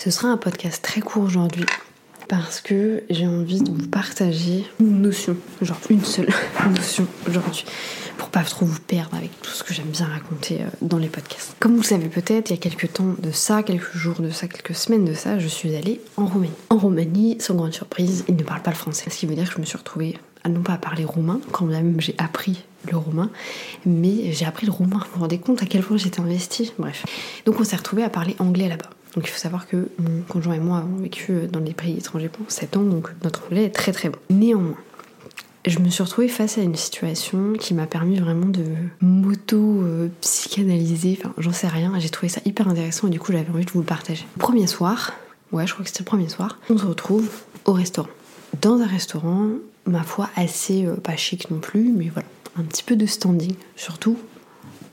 Ce sera un podcast très court aujourd'hui parce que j'ai envie de vous partager une notion, genre une seule notion aujourd'hui, pour pas trop vous perdre avec tout ce que j'aime bien raconter euh, dans les podcasts. Comme vous le savez peut-être, il y a quelques temps de ça, quelques jours de ça, quelques semaines de ça, je suis allée en Roumanie. En Roumanie, sans grande surprise, ils ne parlent pas le français, ce qui veut dire que je me suis retrouvée non pas à parler roumain, quand même j'ai appris le roumain, mais j'ai appris le roumain. Vous vous rendez compte à quel point j'étais investie? Bref. Donc on s'est retrouvés à parler anglais là-bas. Donc il faut savoir que mon conjoint et moi avons vécu dans des pays étrangers pendant 7 ans, donc notre anglais est très très bon. Néanmoins, je me suis retrouvée face à une situation qui m'a permis vraiment de m'auto-psychanalyser, enfin j'en sais rien, j'ai trouvé ça hyper intéressant et du coup j'avais envie de vous le partager. Premier soir, ouais je crois que c'était le premier soir, on se retrouve au restaurant. Dans un restaurant, ma foi, assez euh, pas chic non plus, mais voilà, un petit peu de standing, surtout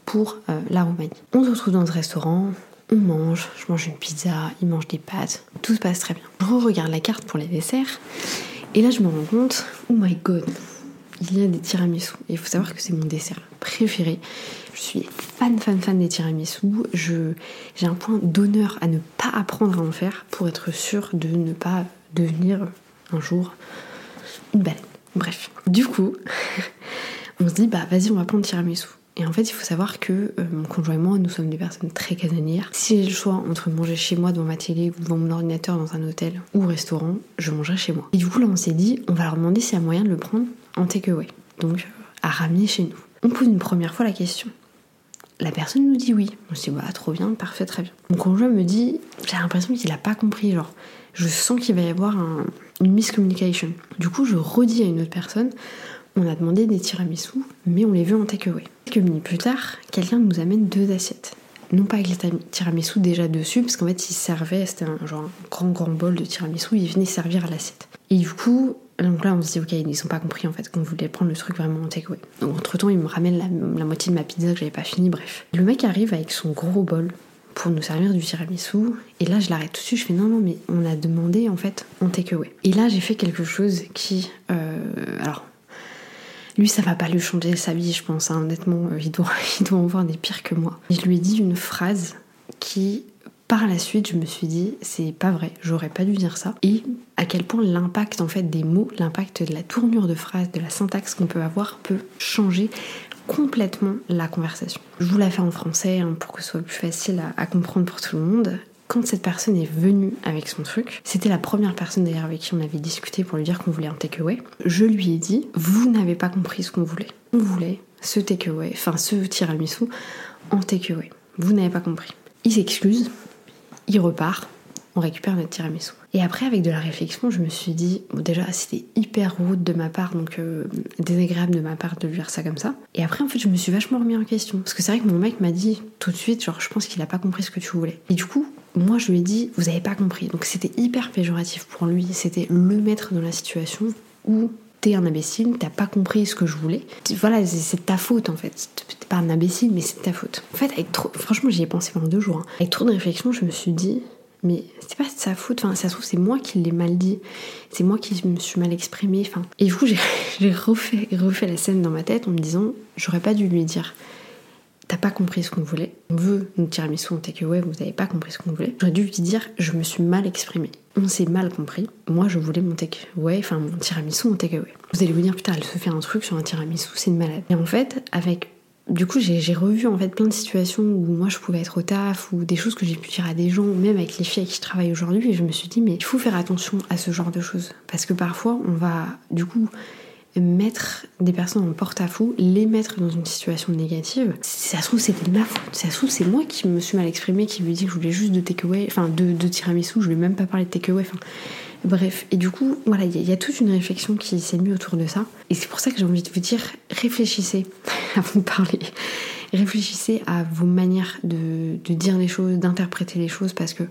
pour euh, la Roumanie. On se retrouve dans ce restaurant, on mange, je mange une pizza, il mange des pâtes, tout se passe très bien. Je regarde la carte pour les desserts, et là je me rends compte, oh my god, il y a des tiramisu. Il faut savoir que c'est mon dessert préféré. Je suis fan, fan, fan des tiramisu. J'ai un point d'honneur à ne pas apprendre à en faire pour être sûr de ne pas devenir un jour une baleine. Bref. Du coup, on se dit, bah vas-y, on va prendre tiramisu. Et en fait, il faut savoir que euh, mon conjoint et moi, nous sommes des personnes très casanières. Si j'ai le choix entre manger chez moi devant ma télé ou devant mon ordinateur dans un hôtel ou au restaurant, je mangerai chez moi. Et du coup, là, on s'est dit, on va leur demander s'il y a moyen de le prendre en takeaway. Donc, à ramener chez nous. On pose une première fois la question. La personne nous dit oui. On se dit, bah, trop bien, parfait, très bien. Mon conjoint me dit, j'ai l'impression qu'il a pas compris. Genre, je sens qu'il va y avoir une miscommunication. Du coup, je redis à une autre personne, on a demandé des tiramisu, mais on les veut en takeaway. Quelques minutes plus tard, quelqu'un nous amène deux assiettes. Non pas avec les tiramisu déjà dessus, parce qu'en fait, il servait, c'était un, genre un grand grand bol de tiramisu, il venait servir à l'assiette. Et du coup, donc là, on se dit, ok, ils n'ont pas compris en fait qu'on voulait prendre le truc vraiment en takeaway. Donc entre temps, il me ramène la, la moitié de ma pizza que j'avais pas fini, bref. Le mec arrive avec son gros bol pour nous servir du tiramisu. Et là, je l'arrête tout de suite. Je fais non, non, mais on a demandé en fait en takeaway. Et là, j'ai fait quelque chose qui. Euh, alors, lui, ça va pas lui changer sa vie, je pense. hein. Honnêtement, euh, il, doit, en voir des pires que moi. Je lui ai dit une phrase qui, par la suite, je me suis dit, c'est pas vrai, j'aurais pas dû dire ça. Et à quel point l'impact en fait des mots, l'impact de la tournure de phrase, de la syntaxe qu'on peut avoir peut changer complètement la conversation. Je vous la fais en français hein, pour que ce soit plus facile à comprendre pour tout le monde quand cette personne est venue avec son truc, c'était la première personne d'ailleurs avec qui on avait discuté pour lui dire qu'on voulait un takeaway. Je lui ai dit, vous n'avez pas compris ce qu'on voulait. On voulait ce takeaway, enfin ce tiramisu en takeaway. Vous n'avez pas compris. Il s'excuse, il repart, on récupère notre tiramisu. Et après, avec de la réflexion, je me suis dit, bon, déjà, c'était hyper rude de ma part, donc euh, désagréable de ma part de lui faire ça comme ça. Et après, en fait, je me suis vachement remis en question. Parce que c'est vrai que mon mec m'a dit tout de suite, genre, je pense qu'il a pas compris ce que tu voulais. Et du coup, moi, je lui ai dit, vous avez pas compris. Donc c'était hyper péjoratif pour lui. C'était le mettre dans la situation où t'es un imbécile, t'as pas compris ce que je voulais. Voilà, c'est ta faute en fait. T'es pas un imbécile, mais c'est ta faute. En fait, avec trop, franchement, j'y ai pensé pendant deux jours. hein. Avec trop de réflexion, je me suis dit, mais c'est pas de sa faute. Enfin, ça se trouve, c'est moi qui l'ai mal dit. C'est moi qui me suis mal exprimée. Enfin, et du coup, j'ai refait la scène dans ma tête en me disant, j'aurais pas dû lui dire. T'as pas compris ce qu'on voulait. On veut nous tiramisu en takeaway, vous avez pas compris ce qu'on voulait. J'aurais dû lui dire, je me suis mal exprimée. On s'est mal compris. Moi, je voulais mon takeaway, enfin mon tiramisu en takeaway. Vous allez vous dire, putain, elle se fait un truc sur un tiramisu, c'est une malade. Et en fait, avec du coup, j'ai j'ai revu en fait plein de situations où moi je pouvais être au taf ou des choses que j'ai pu dire à des gens, même avec les filles avec qui je travaille aujourd'hui, et je me suis dit, mais il faut faire attention à ce genre de choses. Parce que parfois, on va du coup mettre des personnes en porte-à-faux, les mettre dans une situation négative. Ça se trouve, c'était de ma faute. Ça se trouve, c'est moi qui me suis mal exprimée, qui lui dit que je voulais juste de takeaway, enfin de, de tiramisu, je lui ai même pas parlé de takeaway, enfin. Bref, et du coup, voilà, il y, y a toute une réflexion qui s'est mise autour de ça. Et c'est pour ça que j'ai envie de vous dire, réfléchissez avant de parler. Réfléchissez à vos manières de, dire les choses, d'interpréter les choses, parce que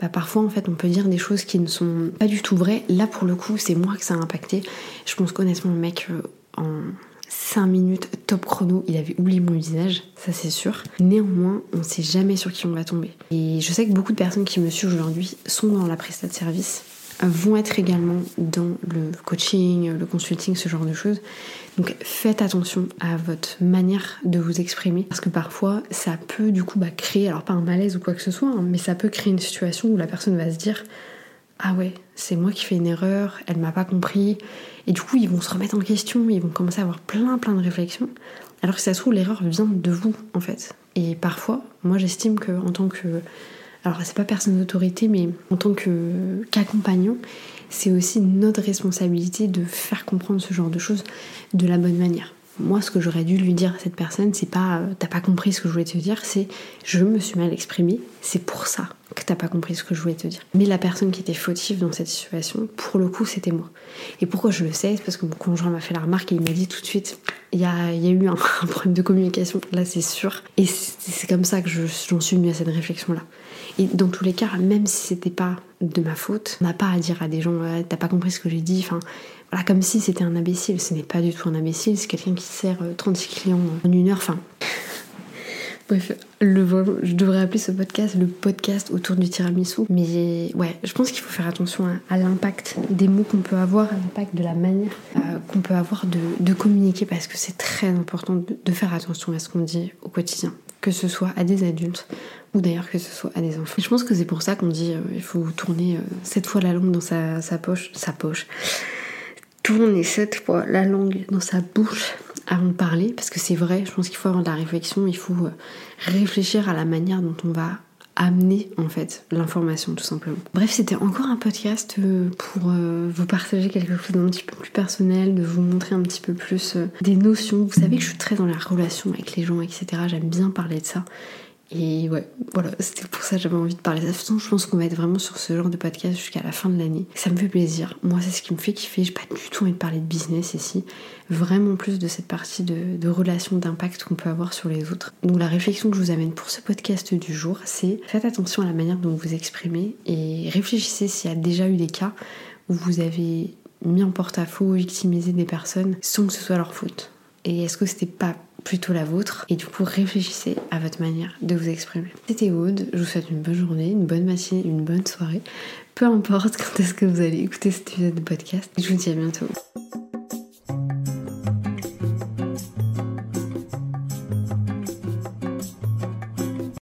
bah, parfois, en fait, on peut dire des choses qui ne sont pas du tout vraies. Là, pour le coup, c'est moi que ça a impacté. Je pense qu'honnêtement, le mec, euh, en 5 minutes top chrono, il avait oublié mon visage, ça c'est sûr. Néanmoins, on sait jamais sur qui on va tomber. Et je sais que beaucoup de personnes qui me suivent aujourd'hui sont dans la prestat de service vont être également dans le coaching, le consulting, ce genre de choses. Donc faites attention à votre manière de vous exprimer parce que parfois ça peut du coup bah, créer, alors pas un malaise ou quoi que ce soit, hein, mais ça peut créer une situation où la personne va se dire ah ouais, c'est moi qui fais une erreur, elle m'a pas compris. Et du coup, ils vont se remettre en question, ils vont commencer à avoir plein plein de réflexions. Alors que ça se trouve, l'erreur vient de vous en fait. Et parfois, moi j'estime que en tant que. Alors c'est pas personne d'autorité, mais en tant qu'accompagnant, c'est aussi notre responsabilité de faire comprendre ce genre de choses de la bonne manière. Moi, ce que j'aurais dû lui dire à cette personne, c'est pas euh, t'as pas compris ce que je voulais te dire, c'est je me suis mal exprimée, c'est pour ça que t'as pas compris ce que je voulais te dire. Mais la personne qui était fautive dans cette situation, pour le coup, c'était moi. Et pourquoi je le sais C'est parce que mon conjoint m'a fait la remarque et il m'a dit tout de suite il y a, eu un, problème de communication, là c'est sûr. Et c'est comme ça que j'en suis venue à cette réflexion-là. Et dans tous les cas, même si c'était pas de ma faute, on n'a pas à dire à des gens t'as pas compris ce que j'ai dit, enfin voilà, comme si c'était un imbécile. Ce n'est pas du tout un imbécile, c'est quelqu'un qui sert 36 euh, clients en une heure. Enfin, Bref, le, je devrais appeler ce podcast le podcast autour du tiramisu. Mais ouais, je pense qu'il faut faire attention à, l'impact des mots qu'on peut avoir, à l'impact de la manière euh, qu'on peut avoir de, communiquer parce que c'est très important de, faire attention à ce qu'on dit au quotidien, que ce soit à des adultes ou d'ailleurs que ce soit à des enfants. je pense que c'est pour ça qu'on dit euh, il faut tourner cette fois la langue dans sa poche, sa poche, tourner cette fois la langue dans sa bouche avant de parler, parce que c'est vrai, je pense qu'il faut avoir de la réflexion, il faut euh, réfléchir à la manière dont on va amener en fait l'information tout simplement. Bref, c'était encore un podcast euh, pour euh, vous partager quelque chose d'un petit peu plus personnel, de vous montrer un petit peu plus des notions. Vous savez que je suis très dans la relation avec les gens, etc. J'aime bien parler de ça. Et ouais, voilà, c'était pour ça que j'avais envie de parler de. De je pense qu'on va être vraiment sur ce genre de podcast jusqu'à la fin de l'année. Ça me fait plaisir. Moi, c'est ce qui me fait kiffer. J'ai pas du tout envie de parler de business ici. Vraiment plus de cette partie de, relation, d'impact qu'on peut avoir sur les autres. Donc, la réflexion que je vous amène pour ce podcast du jour, c'est faites attention à la manière dont vous exprimez et réfléchissez s'il y a déjà eu des cas où vous avez mis en porte-à-faux, victimisé des personnes sans que ce soit leur faute. Et est-ce que c'était pas plutôt la vôtre? Et du coup, réfléchissez à votre manière de vous exprimer. C'était Aude, je vous souhaite une bonne journée, une bonne matinée, une bonne soirée. Peu importe quand est-ce que vous allez écouter cet épisode de podcast. Je vous dis à bientôt.